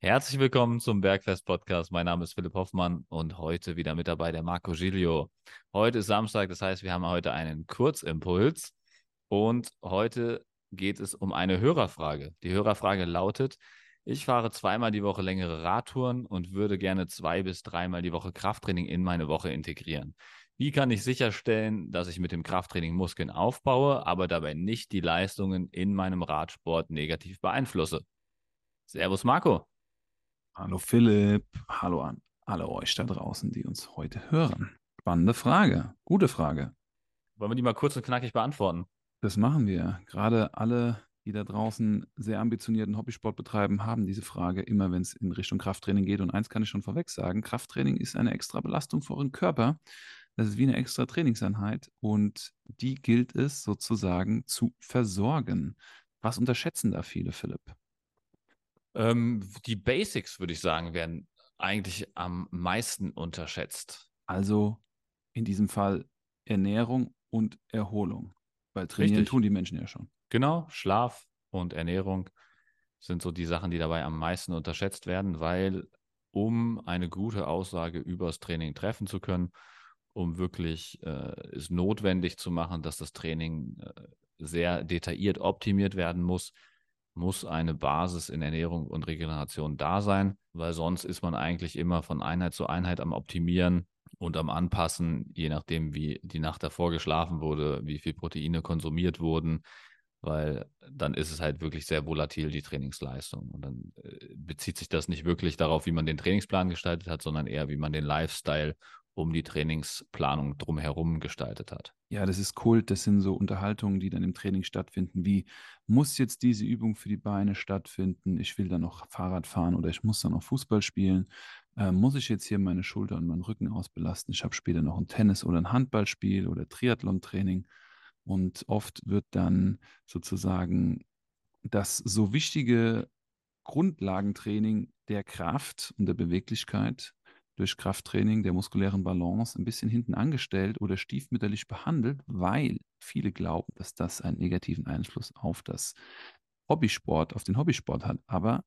Herzlich willkommen zum Bergfest Podcast. Mein Name ist Philipp Hoffmann und heute wieder mit dabei der Marco Giglio. Heute ist Samstag, das heißt, wir haben heute einen Kurzimpuls und heute geht es um eine Hörerfrage. Die Hörerfrage lautet: Ich fahre zweimal die Woche längere Radtouren und würde gerne zwei bis dreimal die Woche Krafttraining in meine Woche integrieren. Wie kann ich sicherstellen, dass ich mit dem Krafttraining Muskeln aufbaue, aber dabei nicht die Leistungen in meinem Radsport negativ beeinflusse? Servus Marco. Hallo Philipp, hallo an alle euch da draußen, die uns heute hören. Spannende Frage, gute Frage. Wollen wir die mal kurz und knackig beantworten? Das machen wir. Gerade alle, die da draußen sehr ambitionierten Hobbysport betreiben, haben diese Frage immer, wenn es in Richtung Krafttraining geht. Und eins kann ich schon vorweg sagen, Krafttraining ist eine extra Belastung für euren Körper. Das ist wie eine extra Trainingseinheit und die gilt es sozusagen zu versorgen. Was unterschätzen da viele, Philipp? Ähm, die Basics, würde ich sagen, werden eigentlich am meisten unterschätzt. Also in diesem Fall Ernährung und Erholung. Weil trainieren Richtig. tun die Menschen ja schon. Genau, Schlaf und Ernährung sind so die Sachen, die dabei am meisten unterschätzt werden, weil um eine gute Aussage übers Training treffen zu können, um wirklich äh, es notwendig zu machen, dass das Training äh, sehr detailliert optimiert werden muss, muss eine Basis in Ernährung und Regeneration da sein, weil sonst ist man eigentlich immer von Einheit zu Einheit am Optimieren und am Anpassen, je nachdem, wie die Nacht davor geschlafen wurde, wie viel Proteine konsumiert wurden, weil dann ist es halt wirklich sehr volatil, die Trainingsleistung. Und dann äh, bezieht sich das nicht wirklich darauf, wie man den Trainingsplan gestaltet hat, sondern eher, wie man den Lifestyle um die Trainingsplanung drumherum gestaltet hat. Ja, das ist Kult, das sind so Unterhaltungen, die dann im Training stattfinden, wie muss jetzt diese Übung für die Beine stattfinden, ich will dann noch Fahrrad fahren oder ich muss dann noch Fußball spielen, äh, muss ich jetzt hier meine Schulter und meinen Rücken ausbelasten, ich habe später noch ein Tennis- oder ein Handballspiel oder Triathlon-Training. Und oft wird dann sozusagen das so wichtige Grundlagentraining der Kraft und der Beweglichkeit durch Krafttraining der muskulären Balance ein bisschen hinten angestellt oder stiefmütterlich behandelt, weil viele glauben, dass das einen negativen Einfluss auf das Hobbysport, auf den Hobbysport hat. Aber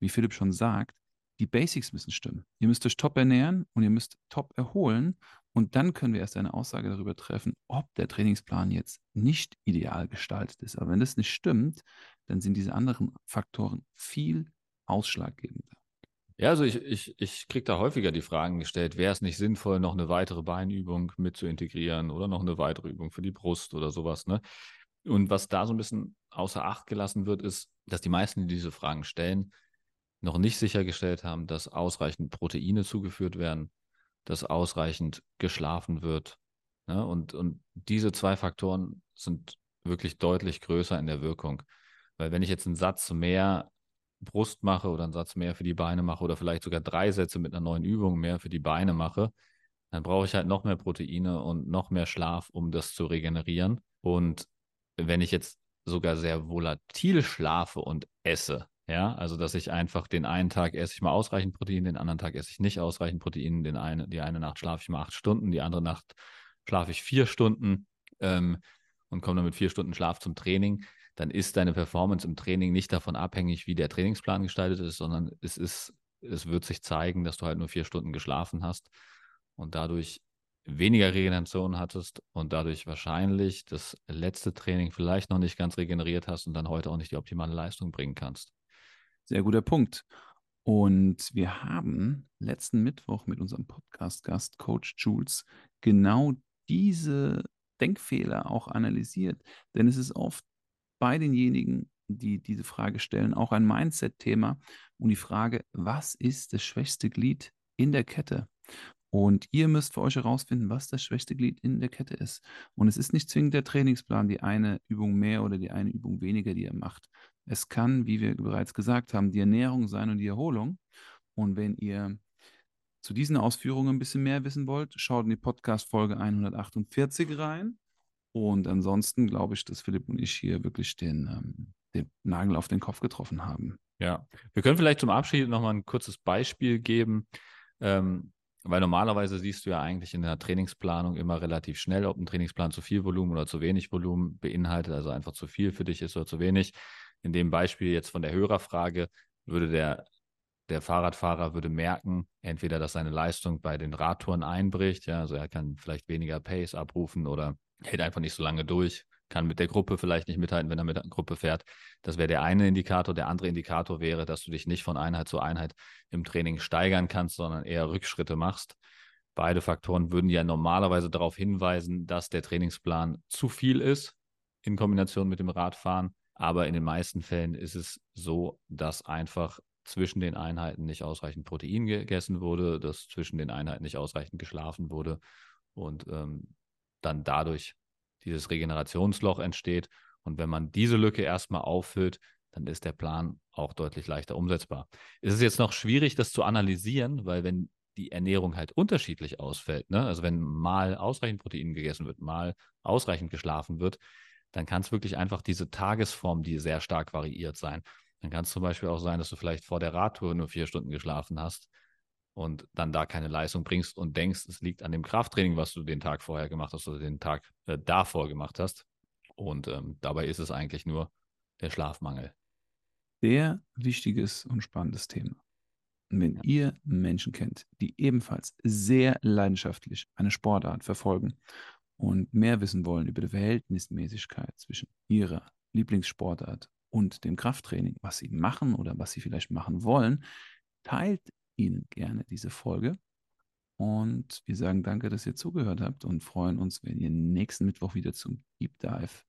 wie Philipp schon sagt, die Basics müssen stimmen. Ihr müsst euch top ernähren und ihr müsst top erholen. Und dann können wir erst eine Aussage darüber treffen, ob der Trainingsplan jetzt nicht ideal gestaltet ist. Aber wenn das nicht stimmt, dann sind diese anderen Faktoren viel ausschlaggebender. Ja, also ich, ich, ich kriege da häufiger die Fragen gestellt, wäre es nicht sinnvoll, noch eine weitere Beinübung mit zu integrieren oder noch eine weitere Übung für die Brust oder sowas, ne? Und was da so ein bisschen außer Acht gelassen wird, ist, dass die meisten, die diese Fragen stellen, noch nicht sichergestellt haben, dass ausreichend Proteine zugeführt werden, dass ausreichend geschlafen wird. Ne? Und, und diese zwei Faktoren sind wirklich deutlich größer in der Wirkung. Weil wenn ich jetzt einen Satz mehr Brust mache oder einen Satz mehr für die Beine mache oder vielleicht sogar drei Sätze mit einer neuen Übung mehr für die Beine mache, dann brauche ich halt noch mehr Proteine und noch mehr Schlaf, um das zu regenerieren. Und wenn ich jetzt sogar sehr volatil schlafe und esse, ja, also dass ich einfach den einen Tag esse ich mal ausreichend Protein, den anderen Tag esse ich nicht ausreichend Protein, den eine, die eine Nacht schlafe ich mal acht Stunden, die andere Nacht schlafe ich vier Stunden ähm, und komme dann mit vier Stunden Schlaf zum Training, dann ist deine Performance im Training nicht davon abhängig, wie der Trainingsplan gestaltet ist, sondern es ist, es wird sich zeigen, dass du halt nur vier Stunden geschlafen hast und dadurch weniger Regeneration hattest und dadurch wahrscheinlich das letzte Training vielleicht noch nicht ganz regeneriert hast und dann heute auch nicht die optimale Leistung bringen kannst. Sehr guter Punkt. Und wir haben letzten Mittwoch mit unserem Podcast-Gast Coach Jules genau diese Denkfehler auch analysiert. Denn es ist oft bei denjenigen, die diese Frage stellen, auch ein Mindset-Thema und die Frage, was ist das schwächste Glied in der Kette? Und ihr müsst für euch herausfinden, was das schwächste Glied in der Kette ist. Und es ist nicht zwingend der Trainingsplan, die eine Übung mehr oder die eine Übung weniger, die ihr macht. Es kann, wie wir bereits gesagt haben, die Ernährung sein und die Erholung. Und wenn ihr zu diesen Ausführungen ein bisschen mehr wissen wollt, schaut in die Podcast-Folge 148 rein. Und ansonsten glaube ich, dass Philipp und ich hier wirklich den, ähm, den Nagel auf den Kopf getroffen haben. Ja, wir können vielleicht zum Abschied nochmal ein kurzes Beispiel geben, ähm, weil normalerweise siehst du ja eigentlich in der Trainingsplanung immer relativ schnell, ob ein Trainingsplan zu viel Volumen oder zu wenig Volumen beinhaltet, also einfach zu viel für dich ist oder zu wenig. In dem Beispiel jetzt von der Hörerfrage würde der der Fahrradfahrer würde merken, entweder, dass seine Leistung bei den Radtouren einbricht, ja, also er kann vielleicht weniger Pace abrufen oder hält einfach nicht so lange durch, kann mit der Gruppe vielleicht nicht mithalten, wenn er mit der Gruppe fährt. Das wäre der eine Indikator. Der andere Indikator wäre, dass du dich nicht von Einheit zu Einheit im Training steigern kannst, sondern eher Rückschritte machst. Beide Faktoren würden ja normalerweise darauf hinweisen, dass der Trainingsplan zu viel ist in Kombination mit dem Radfahren. Aber in den meisten Fällen ist es so, dass einfach zwischen den Einheiten nicht ausreichend Protein gegessen wurde, dass zwischen den Einheiten nicht ausreichend geschlafen wurde und ähm, dann dadurch dieses Regenerationsloch entsteht. Und wenn man diese Lücke erstmal auffüllt, dann ist der Plan auch deutlich leichter umsetzbar. Es ist jetzt noch schwierig, das zu analysieren, weil wenn die Ernährung halt unterschiedlich ausfällt, ne? also wenn mal ausreichend Protein gegessen wird, mal ausreichend geschlafen wird, dann kann es wirklich einfach diese Tagesform, die sehr stark variiert sein. Dann kann es zum Beispiel auch sein, dass du vielleicht vor der Radtour nur vier Stunden geschlafen hast und dann da keine Leistung bringst und denkst, es liegt an dem Krafttraining, was du den Tag vorher gemacht hast oder den Tag äh, davor gemacht hast. Und ähm, dabei ist es eigentlich nur der Schlafmangel. Sehr wichtiges und spannendes Thema. Wenn ja. ihr Menschen kennt, die ebenfalls sehr leidenschaftlich eine Sportart verfolgen und mehr wissen wollen über die Verhältnismäßigkeit zwischen ihrer Lieblingssportart und dem Krafttraining, was sie machen oder was sie vielleicht machen wollen, teilt Ihnen gerne diese Folge. Und wir sagen danke, dass ihr zugehört habt und freuen uns, wenn ihr nächsten Mittwoch wieder zum Deep Dive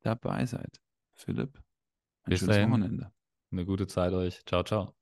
dabei seid. Philipp, ein Bis schönes dahin. Wochenende. Eine gute Zeit euch. Ciao, ciao.